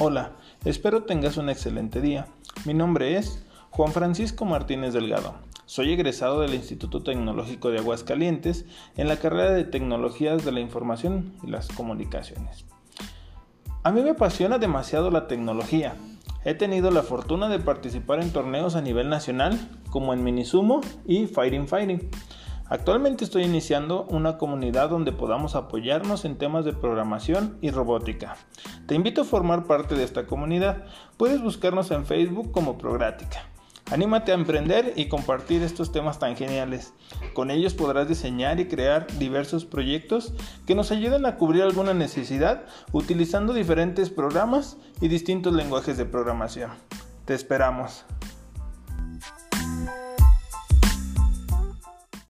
Hola, espero tengas un excelente día. Mi nombre es Juan Francisco Martínez Delgado. Soy egresado del Instituto Tecnológico de Aguascalientes en la carrera de Tecnologías de la Información y las Comunicaciones. A mí me apasiona demasiado la tecnología. He tenido la fortuna de participar en torneos a nivel nacional como en Minisumo y Fighting Fighting Actualmente estoy iniciando una comunidad donde podamos apoyarnos en temas de programación y robótica. Te invito a formar parte de esta comunidad. Puedes buscarnos en Facebook como Progrática. Anímate a emprender y compartir estos temas tan geniales. Con ellos podrás diseñar y crear diversos proyectos que nos ayuden a cubrir alguna necesidad utilizando diferentes programas y distintos lenguajes de programación. Te esperamos.